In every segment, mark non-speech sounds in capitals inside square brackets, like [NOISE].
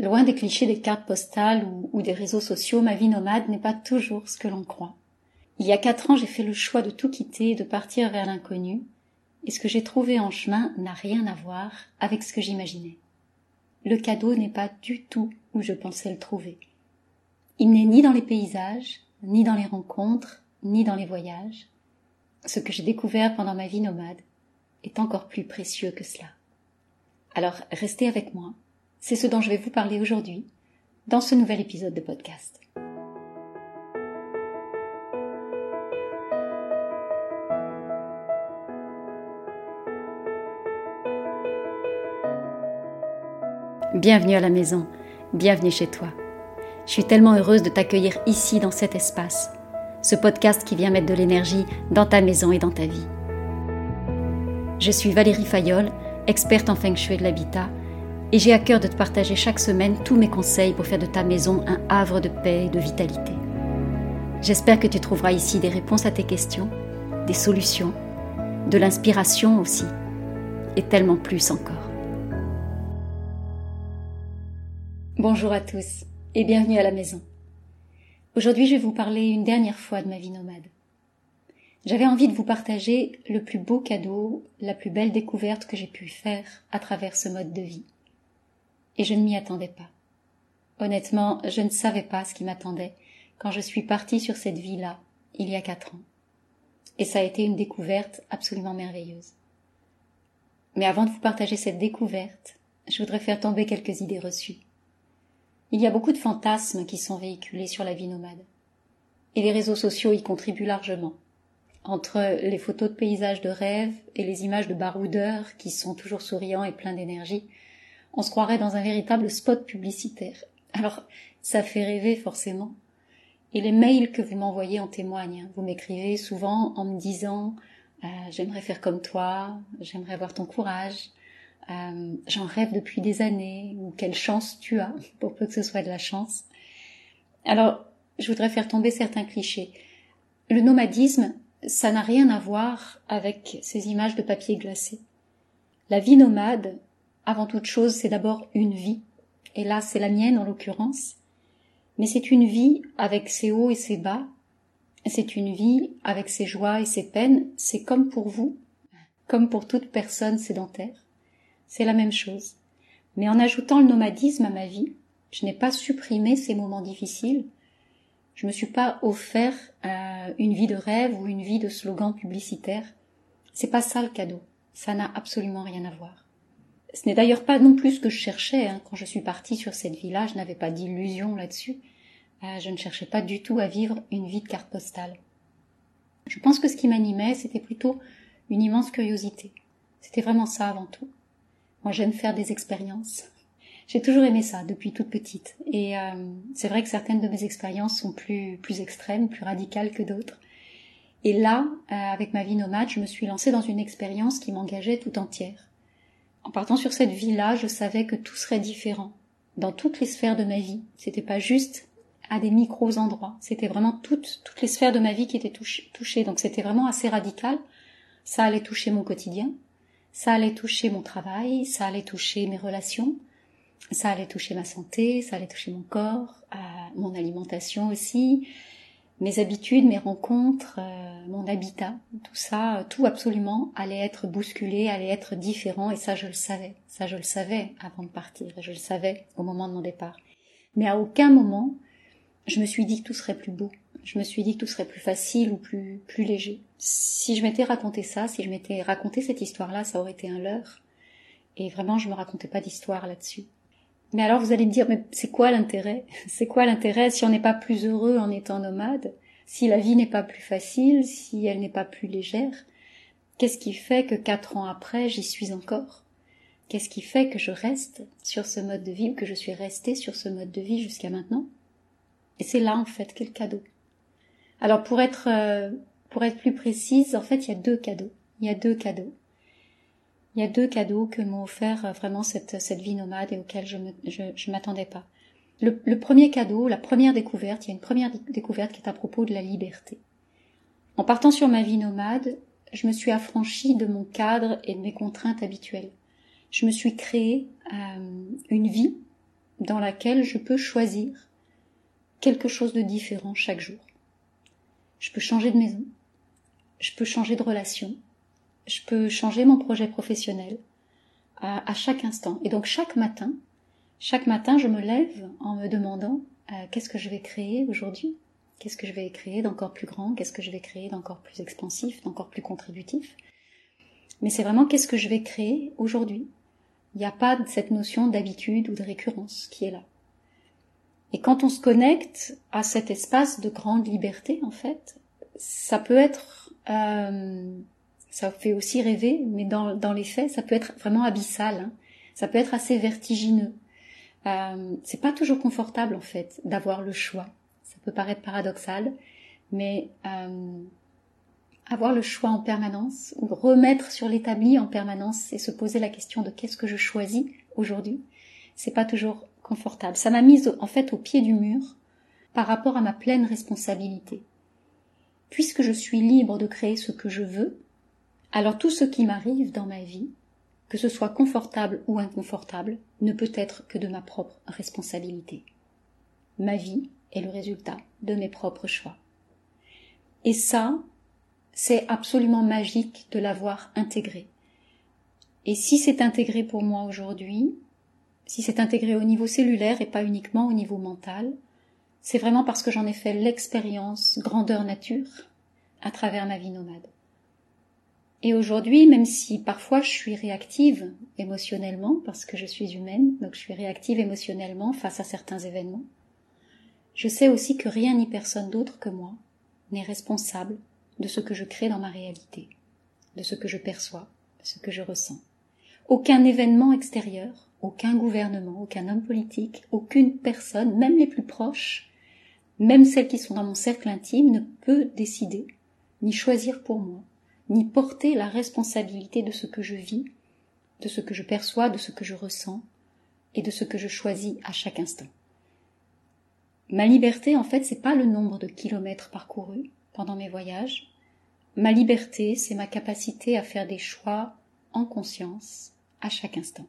loin des clichés des cartes postales ou, des réseaux sociaux, ma vie nomade n'est pas toujours ce que l'on croit. Il y a quatre ans, j'ai fait le choix de tout quitter et de partir vers l'inconnu, et ce que j'ai trouvé en chemin n'a rien à voir avec ce que j'imaginais. Le cadeau n'est pas du tout où je pensais le trouver. Il n'est ni dans les paysages, ni dans les rencontres, ni dans les voyages. Ce que j'ai découvert pendant ma vie nomade est encore plus précieux que cela. Alors restez avec moi, c'est ce dont je vais vous parler aujourd'hui dans ce nouvel épisode de podcast. Bienvenue à la maison, bienvenue chez toi. Je suis tellement heureuse de t'accueillir ici dans cet espace, ce podcast qui vient mettre de l'énergie dans ta maison et dans ta vie. Je suis Valérie Fayolle, experte en feng shui de l'habitat, et j'ai à cœur de te partager chaque semaine tous mes conseils pour faire de ta maison un havre de paix et de vitalité. J'espère que tu trouveras ici des réponses à tes questions, des solutions, de l'inspiration aussi, et tellement plus encore. Bonjour à tous et bienvenue à la maison. Aujourd'hui, je vais vous parler une dernière fois de ma vie nomade. J'avais envie de vous partager le plus beau cadeau, la plus belle découverte que j'ai pu faire à travers ce mode de vie. Et je ne m'y attendais pas. Honnêtement, je ne savais pas ce qui m'attendait quand je suis partie sur cette vie-là, il y a quatre ans. Et ça a été une découverte absolument merveilleuse. Mais avant de vous partager cette découverte, je voudrais faire tomber quelques idées reçues. Il y a beaucoup de fantasmes qui sont véhiculés sur la vie nomade. Et les réseaux sociaux y contribuent largement. Entre les photos de paysages de rêve et les images de baroudeurs qui sont toujours souriants et pleins d'énergie, on se croirait dans un véritable spot publicitaire. Alors, ça fait rêver forcément. Et les mails que vous m'envoyez en témoignent. Vous m'écrivez souvent en me disant euh, j'aimerais faire comme toi, j'aimerais avoir ton courage, euh, j'en rêve depuis des années, ou quelle chance tu as, [LAUGHS] pour peu que ce soit de la chance. Alors, je voudrais faire tomber certains clichés. Le nomadisme, ça n'a rien à voir avec ces images de papier glacé. La vie nomade, avant toute chose, c'est d'abord une vie. Et là, c'est la mienne en l'occurrence. Mais c'est une vie avec ses hauts et ses bas. C'est une vie avec ses joies et ses peines. C'est comme pour vous, comme pour toute personne sédentaire c'est la même chose. Mais en ajoutant le nomadisme à ma vie, je n'ai pas supprimé ces moments difficiles. Je me suis pas offert euh, une vie de rêve ou une vie de slogan publicitaire. C'est pas ça le cadeau. Ça n'a absolument rien à voir. Ce n'est d'ailleurs pas non plus ce que je cherchais hein. quand je suis partie sur cette vie-là. Je n'avais pas d'illusion là-dessus. Euh, je ne cherchais pas du tout à vivre une vie de carte postale. Je pense que ce qui m'animait, c'était plutôt une immense curiosité. C'était vraiment ça avant tout. Moi, j'aime faire des expériences. [LAUGHS] J'ai toujours aimé ça depuis toute petite. Et euh, c'est vrai que certaines de mes expériences sont plus, plus extrêmes, plus radicales que d'autres. Et là, euh, avec ma vie nomade, je me suis lancée dans une expérience qui m'engageait tout entière. En partant sur cette vie-là, je savais que tout serait différent dans toutes les sphères de ma vie. C'était pas juste à des micros endroits. C'était vraiment toutes, toutes les sphères de ma vie qui étaient touchées. Donc c'était vraiment assez radical. Ça allait toucher mon quotidien, ça allait toucher mon travail, ça allait toucher mes relations, ça allait toucher ma santé, ça allait toucher mon corps, euh, mon alimentation aussi, mes habitudes, mes rencontres, euh, mon habitat, tout ça, tout absolument allait être bousculé, allait être différent et ça je le savais, ça je le savais avant de partir, je le savais au moment de mon départ. Mais à aucun moment je me suis dit que tout serait plus beau, je me suis dit que tout serait plus facile ou plus, plus léger. Si je m'étais raconté ça, si je m'étais raconté cette histoire-là, ça aurait été un leurre. Et vraiment, je me racontais pas d'histoire là-dessus. Mais alors vous allez me dire, mais c'est quoi l'intérêt? [LAUGHS] C'est quoi l'intérêt si on n'est pas plus heureux en étant nomade? Si la vie n'est pas plus facile Si elle n'est pas plus légère? Qu'est-ce qui fait que quatre ans après, j'y suis encore? Qu'est-ce qui fait que je reste sur ce mode de vie ou que je suis restée sur ce mode de vie jusqu'à maintenant? Et c'est là, en fait, quel cadeau. Alors pour être euh, pour être plus précise, en fait, il y a deux cadeaux. Il y a deux cadeaux. Il y a deux cadeaux que m'ont offert euh, vraiment cette, cette vie nomade et auxquels je ne je, je m'attendais pas. Le, le, premier cadeau, la première découverte, il y a une première découverte qui est à propos de la liberté. En partant sur ma vie nomade, je me suis affranchie de mon cadre et de mes contraintes habituelles. Je me suis créé euh, une vie dans laquelle je peux choisir quelque chose de différent chaque jour. Je peux changer de maison, je peux changer de relation, je peux changer mon projet professionnel à, chaque instant. Et donc chaque matin, chaque matin, je me lève en me demandant euh, qu'est-ce que je vais créer aujourd'hui, qu'est-ce que je vais créer d'encore plus grand, qu'est-ce que je vais créer d'encore plus expansif, d'encore plus contributif? Mais c'est vraiment qu'est-ce que je vais créer aujourd'hui? Il n'y a pas cette notion d'habitude ou de récurrence qui est là. Et quand on se connecte à cet espace de grande liberté, en fait, ça peut être, euh, ça fait aussi rêver, mais dans, les faits, ça peut être vraiment abyssal. Hein. Ça peut être assez vertigineux. Euh, c'est pas toujours confortable en fait d'avoir le choix. Ça peut paraître paradoxal, mais euh, avoir le choix en permanence, ou remettre sur l'établi en permanence et se poser la question de qu'est-ce que je choisis aujourd'hui, c'est pas toujours confortable. Ça m'a mise en fait au pied du mur par rapport à ma pleine responsabilité. Puisque je suis libre de créer ce que je veux, alors tout ce qui m'arrive dans ma vie, que ce soit confortable ou inconfortable, ne peut être que de ma propre responsabilité. Ma vie est le résultat de mes propres choix. Et ça, c'est absolument magique de l'avoir intégré. Et si c'est intégré pour moi aujourd'hui, si c'est intégré au niveau cellulaire et pas uniquement au niveau mental, c'est vraiment parce que j'en ai fait l'expérience grandeur nature à travers ma vie nomade. Et aujourd'hui, même si parfois je suis réactive émotionnellement, parce que je suis humaine, donc je suis réactive émotionnellement face à certains événements, je sais aussi que rien ni personne d'autre que moi n'est responsable de ce que je crée dans ma réalité, de ce que je perçois, de ce que je ressens. Aucun événement extérieur, aucun gouvernement, aucun homme politique, aucune personne, même les plus proches, même celles qui sont dans mon cercle intime, ne peut décider, ni choisir pour moi, ni porter la responsabilité de ce que je vis, de ce que je perçois, de ce que je ressens, et de ce que je choisis à chaque instant. Ma liberté, en fait, c'est pas le nombre de kilomètres parcourus pendant mes voyages. Ma liberté, c'est ma capacité à faire des choix en conscience à chaque instant.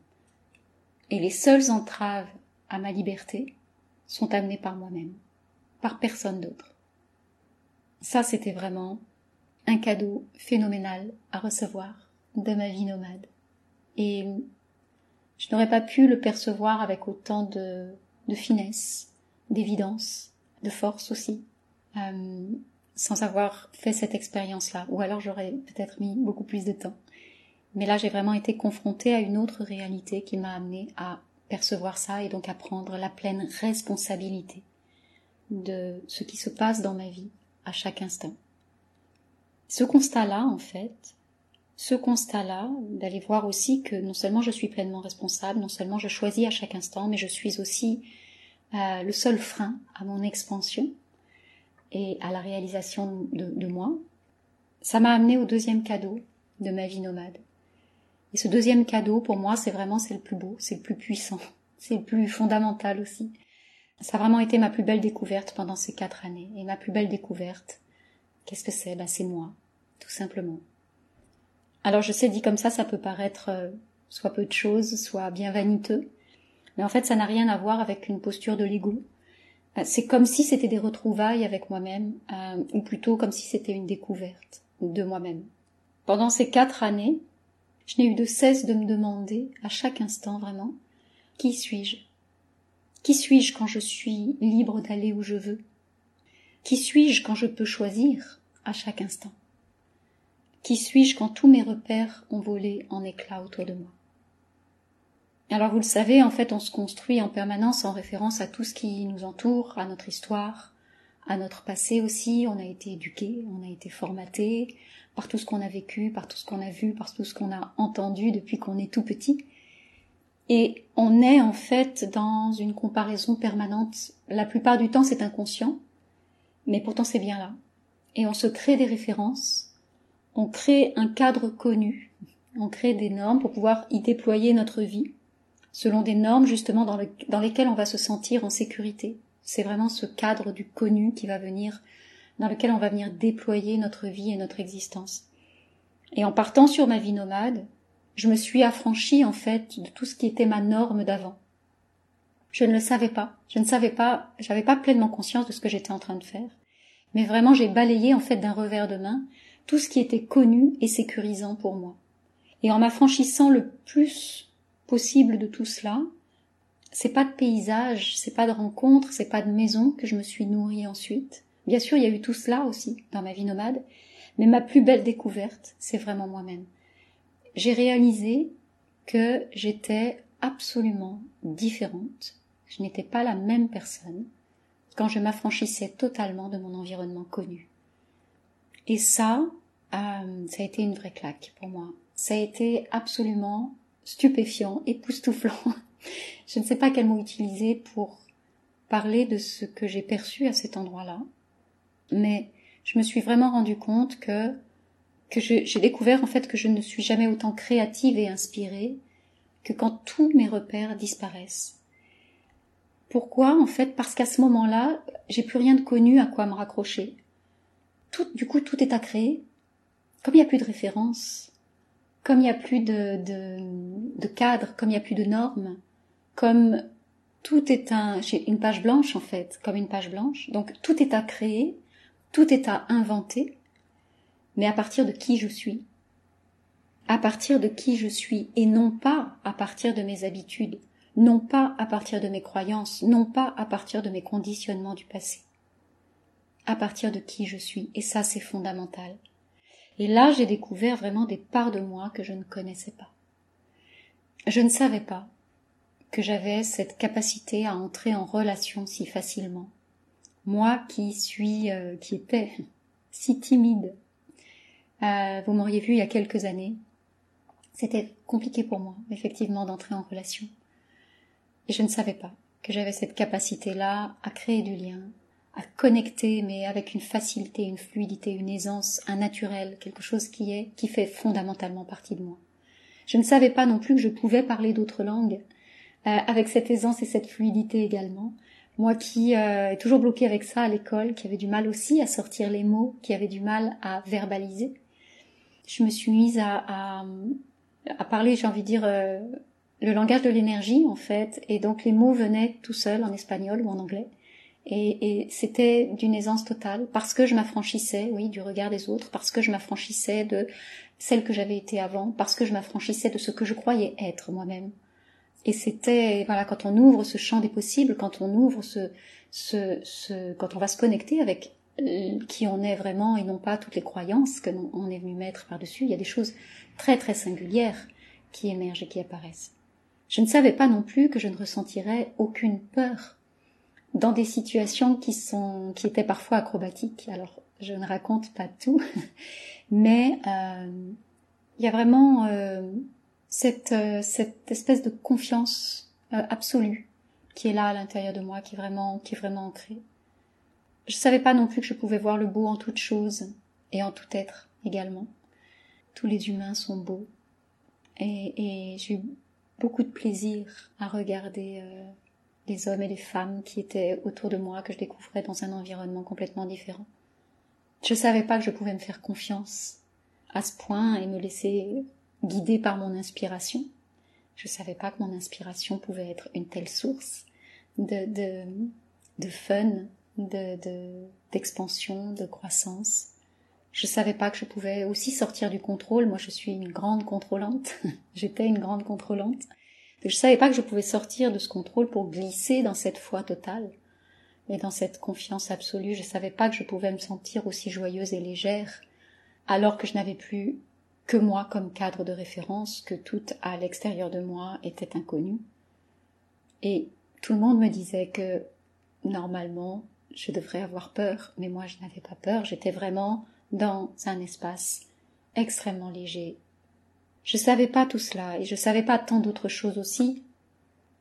Et les seules entraves à ma liberté sont amenées par moi-même, par personne d'autre. Ça, c'était vraiment un cadeau phénoménal à recevoir de ma vie nomade. Et je n'aurais pas pu le percevoir avec autant de, de finesse, d'évidence, de force aussi, euh, sans avoir fait cette expérience-là. Ou alors j'aurais peut-être mis beaucoup plus de temps. Mais là, j'ai vraiment été confrontée à une autre réalité qui m'a amenée à percevoir ça et donc à prendre la pleine responsabilité de ce qui se passe dans ma vie à chaque instant. Ce constat-là, en fait, ce constat-là, d'aller voir aussi que non seulement je suis pleinement responsable, non seulement je choisis à chaque instant, mais je suis aussi euh, le seul frein à mon expansion et à la réalisation de, de moi, ça m'a amené au deuxième cadeau de ma vie nomade. Et ce deuxième cadeau, pour moi, c'est vraiment, c'est le plus beau, c'est le plus puissant, [LAUGHS] c'est le plus fondamental aussi. Ça a vraiment été ma plus belle découverte pendant ces quatre années. Et ma plus belle découverte, qu'est-ce que c'est? Ben c'est moi, tout simplement. Alors je sais, dit comme ça, ça peut paraître euh, soit peu de choses, soit bien vaniteux, mais en fait, ça n'a rien à voir avec une posture de l'ego. Euh, c'est comme si c'était des retrouvailles avec moi-même, euh, ou plutôt comme si c'était une découverte de moi-même. Pendant ces quatre années, je n'ai eu de cesse de me demander, à chaque instant vraiment, qui suis-je? Qui suis-je quand je suis libre d'aller où je veux? Qui suis-je quand je peux choisir? À chaque instant Qui suis-je quand tous mes repères ont volé en éclats autour de moi? Alors vous le savez, en fait, on se construit en permanence en référence à tout ce qui nous entoure, à notre histoire, à notre passé aussi. On a été éduqué, on a été formaté, par tout ce qu'on a vécu, par tout ce qu'on a vu, par tout ce qu'on a entendu depuis qu'on est tout petit. Et on est en fait dans une comparaison permanente. La plupart du temps, c'est inconscient, mais pourtant c'est bien là. Et on se crée des références, on crée un cadre connu, on crée des normes pour pouvoir y déployer notre vie, selon des normes justement dans, lesquelles on va se sentir en sécurité. C'est vraiment ce cadre du connu qui va venir dans lequel on va venir déployer notre vie et notre existence. Et en partant sur ma vie nomade, je me suis affranchie en fait de tout ce qui était ma norme d'avant. Je ne le savais pas. Je ne savais pas, j'avais pas pleinement conscience de ce que j'étais en train de faire. Mais vraiment, j'ai balayé en fait d'un revers de main tout ce qui était connu et sécurisant pour moi. Et en m'affranchissant le plus possible de tout cela, c'est pas de paysage, c'est pas de rencontres, c'est pas de maison que je me suis nourrie ensuite. Bien sûr, il y a eu tout cela aussi dans ma vie nomade, mais ma plus belle découverte, c'est vraiment moi-même. J'ai réalisé que j'étais absolument différente. Je n'étais pas la même personne quand je m'affranchissais totalement de mon environnement connu. Et ça, euh, ça a été une vraie claque pour moi. Ça a été absolument stupéfiant, époustouflant. [LAUGHS] je ne sais pas quel mot utiliser pour parler de ce que j'ai perçu à cet endroit-là, mais je me suis vraiment rendu compte que que j'ai découvert en fait que je ne suis jamais autant créative et inspirée que quand tous mes repères disparaissent. Pourquoi En fait, parce qu'à ce moment-là, j'ai plus rien de connu à quoi me raccrocher. Tout, du coup, tout est à créer. Comme il n'y a plus de références, comme il n'y a plus de, de, de cadre, comme il n'y a plus de normes, comme tout est un, une page blanche en fait, comme une page blanche. Donc tout est à créer, tout est à inventer, mais à partir de qui je suis? À partir de qui je suis et non pas à partir de mes habitudes, non pas à partir de mes croyances, non pas à partir de mes conditionnements du passé. À partir de qui je suis. Et ça, c'est fondamental. Et là, j'ai découvert vraiment des parts de moi que je ne connaissais pas. Je ne savais pas que j'avais cette capacité à entrer en relation si facilement. Moi qui suis, euh, qui était [LAUGHS] si timide. Euh, vous m'auriez vu il y a quelques années. C'était compliqué pour moi, effectivement, d'entrer en relation. Et je ne savais pas que j'avais cette capacité-là à créer du lien, à connecter, mais avec une facilité, une fluidité, une aisance, un naturel, quelque chose qui est, qui fait fondamentalement partie de moi. Je ne savais pas non plus que je pouvais parler d'autres langues, euh, avec cette aisance et cette fluidité également. Moi qui euh, est toujours bloquée avec ça à l'école, qui avait du mal aussi à sortir les mots, qui avait du mal à verbaliser, je me suis mise à, à, à parler, j'ai envie de dire, euh, le langage de l'énergie en fait, et donc les mots venaient tout seuls en espagnol ou en anglais. Et, et c'était d'une aisance totale parce que je m'affranchissais, oui, du regard des autres, parce que je m'affranchissais de celle que j'avais été avant, parce que je m'affranchissais de ce que je croyais être moi-même. Et c'était, voilà, quand on ouvre ce champ des possibles, quand on ouvre ce, ce, ce, quand on va se connecter avec qui on est vraiment et non pas toutes les croyances que on est venu mettre par-dessus, il y a des choses très très singulières qui émergent et qui apparaissent. Je ne savais pas non plus que je ne ressentirais aucune peur dans des situations qui sont qui étaient parfois acrobatiques. Alors je ne raconte pas tout, [LAUGHS] mais euh, il y a vraiment euh, cette euh, cette espèce de confiance euh, absolue qui est là à l'intérieur de moi, qui est vraiment qui est vraiment ancrée. Je savais pas non plus que je pouvais voir le beau en toute chose et en tout être également. Tous les humains sont beaux et, et j'ai beaucoup de plaisir à regarder euh, les hommes et les femmes qui étaient autour de moi, que je découvrais dans un environnement complètement différent. Je savais pas que je pouvais me faire confiance à ce point et me laisser guider par mon inspiration. Je savais pas que mon inspiration pouvait être une telle source de, de, fun, de, d'expansion, de, croissance. Je savais pas que je pouvais aussi sortir du contrôle. Moi, je suis une grande contrôlante. [LAUGHS] J'étais une grande contrôlante. Je savais pas que je pouvais sortir de ce contrôle pour glisser dans cette foi totale et dans cette confiance absolue. Je savais pas que je pouvais me sentir aussi joyeuse et légère alors que je n'avais plus que moi comme cadre de référence, que tout à l'extérieur de moi était inconnu. Et tout le monde me disait que normalement je devrais avoir peur, mais moi je n'avais pas peur, j'étais vraiment dans un espace extrêmement léger, je savais pas tout cela et je savais pas tant d'autres choses aussi.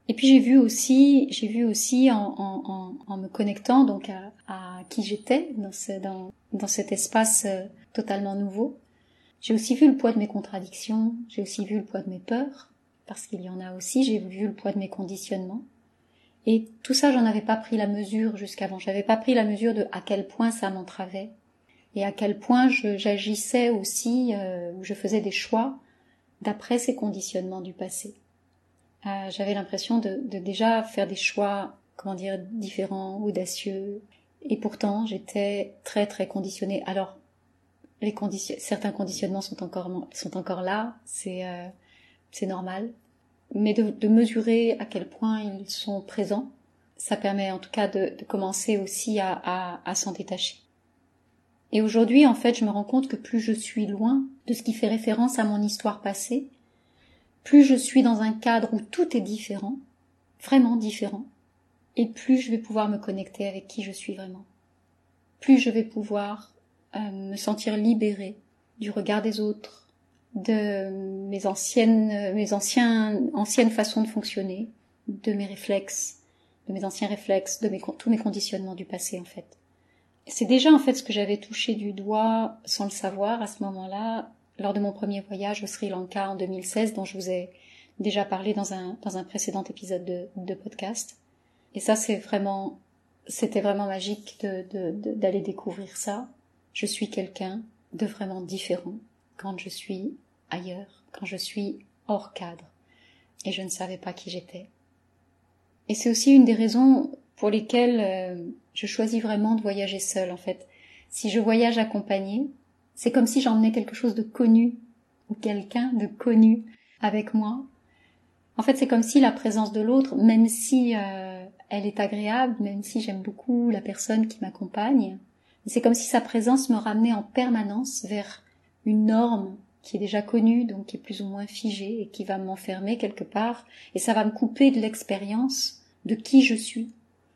Et puis j'ai vu aussi, j'ai vu aussi en, en, en, me connectant donc à, à qui j'étais dans, ce, dans, dans cet espace euh, totalement nouveau. J'ai aussi vu le poids de mes contradictions, j'ai aussi vu le poids de mes peurs, parce qu'il y en a aussi, j'ai vu le poids de mes conditionnements. Et tout ça, j'en avais pas pris la mesure jusqu'avant. J'avais pas pris la mesure de à quel point ça m'entravait et à quel point j'agissais aussi, euh, je faisais des choix d'après ces conditionnements du passé. euh, j'avais l'impression de, déjà faire des choix, comment dire, différents, audacieux. Et pourtant, j'étais très très conditionnée. Alors, certains conditionnements sont encore sont encore là, c'est euh, normal. Mais de, mesurer à quel point ils sont présents, ça permet en tout cas de, commencer aussi à s'en détacher. Et aujourd'hui, en fait, je me rends compte que plus je suis loin de ce qui fait référence à mon histoire passée, plus je suis dans un cadre où tout est différent, vraiment différent, et plus je vais pouvoir me connecter avec qui je suis vraiment. Plus je vais pouvoir euh, me sentir libérée du regard des autres, de mes anciennes, mes anciens, anciennes façons de fonctionner, de mes réflexes, de mes anciens réflexes, de mes, tous mes conditionnements du passé en fait. C'est déjà en fait ce que j'avais touché du doigt sans le savoir à ce moment-là lors de mon premier voyage au Sri Lanka en 2016 dont je vous ai déjà parlé dans un, dans un précédent épisode de, de podcast. Et ça c'est vraiment, c'était vraiment magique d'aller de, de, découvrir ça. Je suis quelqu'un de vraiment différent quand je suis ailleurs, quand je suis hors cadre. Et je ne savais pas qui j'étais. Et c'est aussi une des raisons pour lesquelles euh, je choisis vraiment de voyager seule en fait. Si je voyage accompagnée, c'est comme si j'emmenais quelque chose de connu ou quelqu'un de connu avec moi. En fait, c'est comme si la présence de l'autre, même si euh, elle est agréable, même si j'aime beaucoup la personne qui m'accompagne, c'est comme si sa présence me ramenait en permanence vers une norme qui est déjà connue, donc qui est plus ou moins figée et qui va m'enfermer quelque part, et ça va me couper de l'expérience de qui je suis.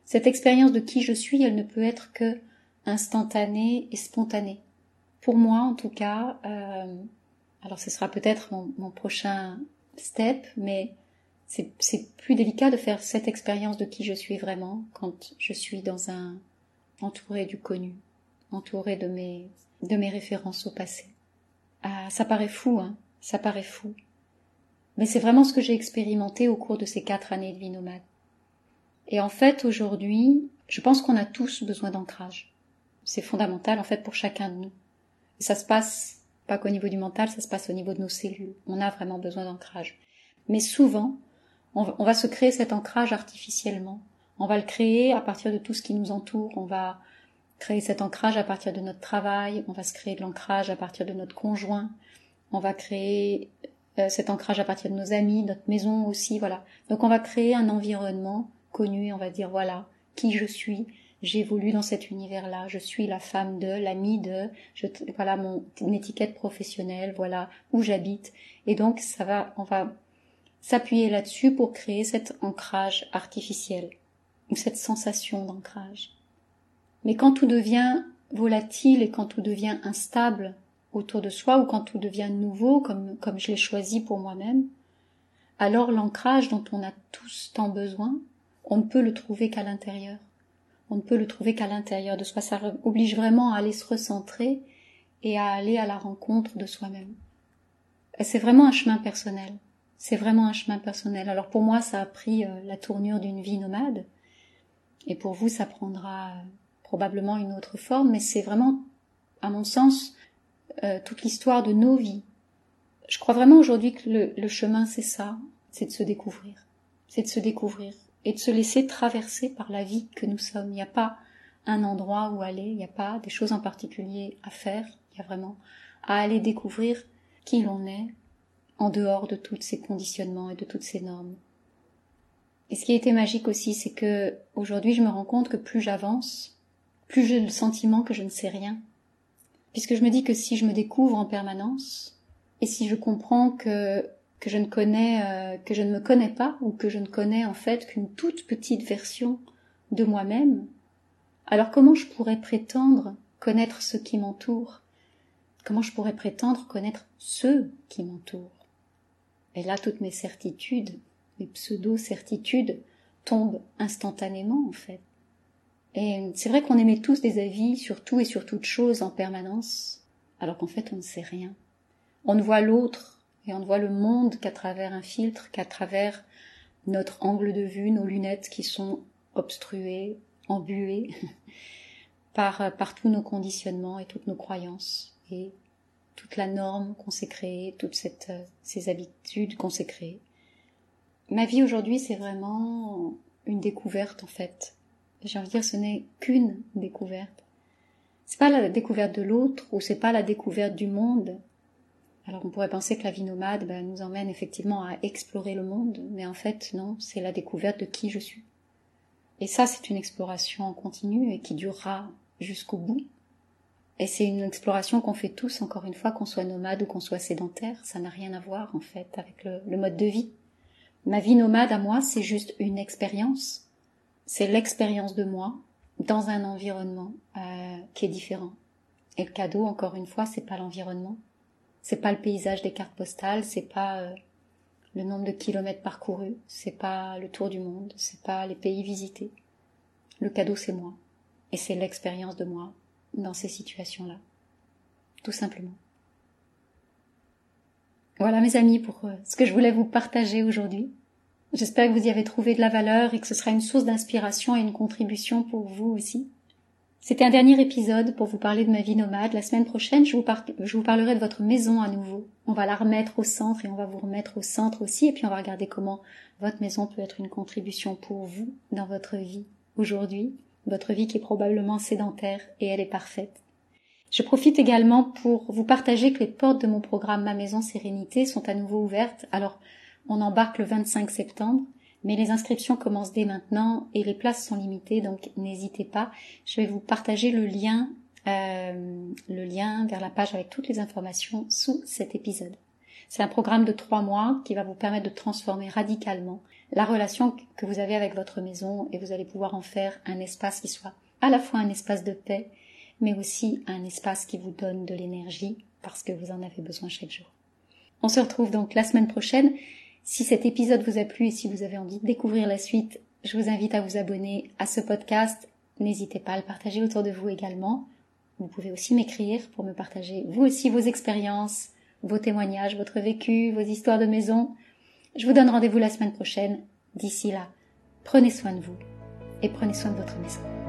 Cette expérience de qui je suis, elle ne peut être que instantanée et spontanée. Pour moi, en tout cas, euh, alors ce sera peut-être mon, prochain step, mais c'est plus délicat de faire cette expérience de qui je suis vraiment quand je suis dans un entouré du connu, entouré de mes de mes références au passé. Ah, ça paraît fou, hein, ça paraît fou. Mais c'est vraiment ce que j'ai expérimenté au cours de ces quatre années de vie nomade. Et en fait, aujourd'hui, je pense qu'on a tous besoin d'ancrage. C'est fondamental, en fait, pour chacun de nous. Et ça se passe pas qu'au niveau du mental, ça se passe au niveau de nos cellules. On a vraiment besoin d'ancrage. Mais souvent, on va se créer cet ancrage artificiellement. On va le créer à partir de tout ce qui nous entoure. On va créer cet ancrage à partir de notre travail. On va se créer de l'ancrage à partir de notre conjoint. On va créer euh, cet ancrage à partir de nos amis, notre maison aussi, voilà. Donc on va créer un environnement connu, on va dire voilà qui je suis, j'évolue dans cet univers-là, je suis la femme de, l'amie de, je, voilà mon étiquette professionnelle, voilà où j'habite, et donc ça va, on va s'appuyer là-dessus pour créer cet ancrage artificiel ou cette sensation d'ancrage. Mais quand tout devient volatile et quand tout devient instable autour de soi ou quand tout devient nouveau comme, comme je l'ai choisi pour moi-même, alors l'ancrage dont on a tous tant besoin, on ne peut le trouver qu'à l'intérieur. On ne peut le trouver qu'à l'intérieur de soi. Ça oblige vraiment à aller se recentrer et à aller à la rencontre de soi-même. C'est vraiment un chemin personnel. C'est vraiment un chemin personnel. Alors pour moi, ça a pris euh, la tournure d'une vie nomade. Et pour vous, ça prendra euh, probablement une autre forme. Mais c'est vraiment, à mon sens, euh, toute l'histoire de nos vies. Je crois vraiment aujourd'hui que le, le chemin, c'est ça. C'est de se découvrir. C'est de se découvrir et de se laisser traverser par la vie que nous sommes. Il n'y a pas un endroit où aller, il n'y a pas des choses en particulier à faire, il y a vraiment à aller découvrir qui l'on est en dehors de tous ces conditionnements et de toutes ces normes. Et ce qui a été magique aussi, c'est que aujourd'hui je me rends compte que plus j'avance, plus j'ai le sentiment que je ne sais rien. Puisque je me dis que si je me découvre en permanence, et si je comprends que que je ne connais, euh, que je ne me connais pas, ou que je ne connais en fait qu'une toute petite version de moi-même, alors comment je pourrais prétendre connaître ce qui m'entoure Comment je pourrais prétendre connaître ceux qui m'entourent? Et là, toutes mes certitudes, mes pseudo-certitudes tombent instantanément en fait. Et c'est vrai qu'on émet tous des avis sur tout et sur toute chose en permanence, alors qu'en fait on ne sait rien. On ne voit l'autre et on ne voit le monde qu'à travers un filtre, qu'à travers notre angle de vue, nos lunettes qui sont obstruées, embuées [LAUGHS] par, par tous nos conditionnements et toutes nos croyances et toute la norme qu'on s'est créée, toutes cette, ces habitudes qu'on s'est créées. Ma vie aujourd'hui, c'est vraiment une découverte en fait. J'ai envie de dire, ce n'est qu'une découverte. C'est pas la découverte de l'autre ou c'est pas la découverte du monde. Alors on pourrait penser que la vie nomade ben, nous emmène effectivement à explorer le monde, mais en fait non, c'est la découverte de qui je suis. Et ça, c'est une exploration en continu et qui durera jusqu'au bout. Et c'est une exploration qu'on fait tous, encore une fois, qu'on soit nomade ou qu'on soit sédentaire. Ça n'a rien à voir, en fait, avec le, mode de vie. Ma vie nomade à moi, c'est juste une expérience. C'est l'expérience de moi dans un environnement euh, qui est différent. Et le cadeau, encore une fois, c'est pas l'environnement. C'est pas le paysage des cartes postales, c'est pas euh, le nombre de kilomètres parcourus, c'est pas le tour du monde, c'est pas les pays visités. Le cadeau, c'est moi. Et c'est l'expérience de moi dans ces situations-là. Tout simplement. Voilà mes amis pour euh, ce que je voulais vous partager aujourd'hui. J'espère que vous y avez trouvé de la valeur et que ce sera une source d'inspiration et une contribution pour vous aussi. C'était un dernier épisode pour vous parler de ma vie nomade. La semaine prochaine, je vous, parlerai de votre maison à nouveau. On va la remettre au centre et on va vous remettre au centre aussi. Et puis on va regarder comment votre maison peut être une contribution pour vous dans votre vie aujourd'hui votre vie qui est probablement sédentaire et elle est parfaite. Je profite également pour vous partager que les portes de mon programme Ma Maison Sérénité sont à nouveau ouvertes. Alors, on embarque le 25 septembre, mais les inscriptions commencent dès maintenant et les places sont limitées, donc n'hésitez pas. Je vais vous partager le lien, euh, le lien vers la page avec toutes les informations sous cet épisode. C'est un programme de trois mois qui va vous permettre de transformer radicalement la relation que vous avez avec votre maison et vous allez pouvoir en faire un espace qui soit à la fois un espace de paix, mais aussi un espace qui vous donne de l'énergie parce que vous en avez besoin chaque jour. On se retrouve donc la semaine prochaine. Si cet épisode vous a plu et si vous avez envie de découvrir la suite, je vous invite à vous abonner à ce podcast. N'hésitez pas à le partager autour de vous également. Vous pouvez aussi m'écrire pour me partager vous aussi vos expériences, vos témoignages, votre vécu, vos histoires de maison. Je vous donne rendez-vous la semaine prochaine. D'ici là, prenez soin de vous et prenez soin de votre maison.